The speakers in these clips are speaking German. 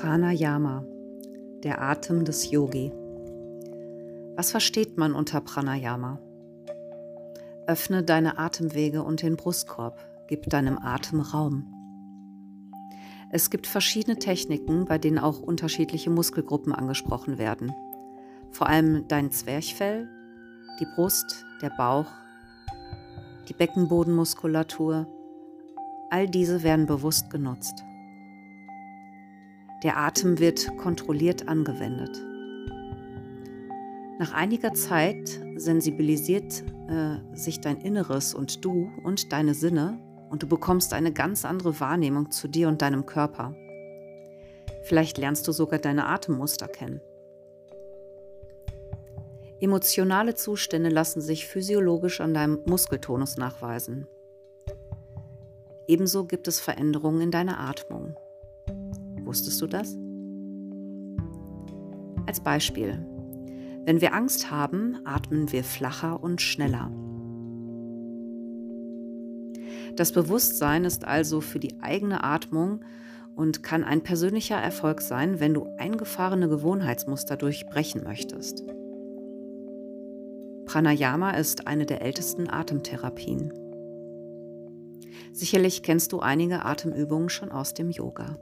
Pranayama, der Atem des Yogi. Was versteht man unter Pranayama? Öffne deine Atemwege und den Brustkorb, gib deinem Atem Raum. Es gibt verschiedene Techniken, bei denen auch unterschiedliche Muskelgruppen angesprochen werden. Vor allem dein Zwerchfell, die Brust, der Bauch, die Beckenbodenmuskulatur, all diese werden bewusst genutzt. Der Atem wird kontrolliert angewendet. Nach einiger Zeit sensibilisiert äh, sich dein Inneres und du und deine Sinne und du bekommst eine ganz andere Wahrnehmung zu dir und deinem Körper. Vielleicht lernst du sogar deine Atemmuster kennen. Emotionale Zustände lassen sich physiologisch an deinem Muskeltonus nachweisen. Ebenso gibt es Veränderungen in deiner Atmung. Wusstest du das? Als Beispiel. Wenn wir Angst haben, atmen wir flacher und schneller. Das Bewusstsein ist also für die eigene Atmung und kann ein persönlicher Erfolg sein, wenn du eingefahrene Gewohnheitsmuster durchbrechen möchtest. Pranayama ist eine der ältesten Atemtherapien. Sicherlich kennst du einige Atemübungen schon aus dem Yoga.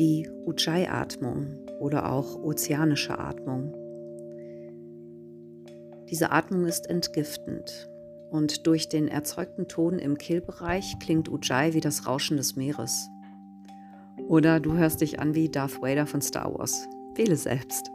Die Ujjayi-Atmung oder auch ozeanische Atmung. Diese Atmung ist entgiftend und durch den erzeugten Ton im Kehlbereich klingt Ujjayi wie das Rauschen des Meeres. Oder du hörst dich an wie Darth Vader von Star Wars. Wähle selbst.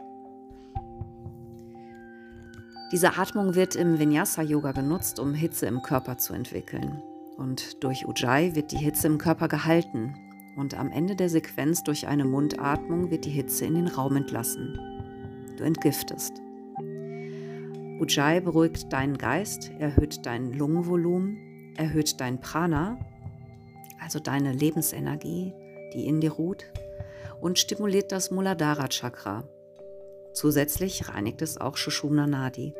Diese Atmung wird im Vinyasa-Yoga genutzt, um Hitze im Körper zu entwickeln. Und durch Ujjayi wird die Hitze im Körper gehalten und am Ende der Sequenz durch eine Mundatmung wird die Hitze in den Raum entlassen. Du entgiftest. Ujjayi beruhigt deinen Geist, erhöht dein Lungenvolumen, erhöht dein Prana, also deine Lebensenergie, die in dir ruht, und stimuliert das Muladhara Chakra. Zusätzlich reinigt es auch Shushumna Nadi.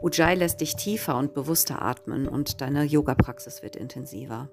Ujjayi lässt dich tiefer und bewusster atmen und deine Yoga-Praxis wird intensiver.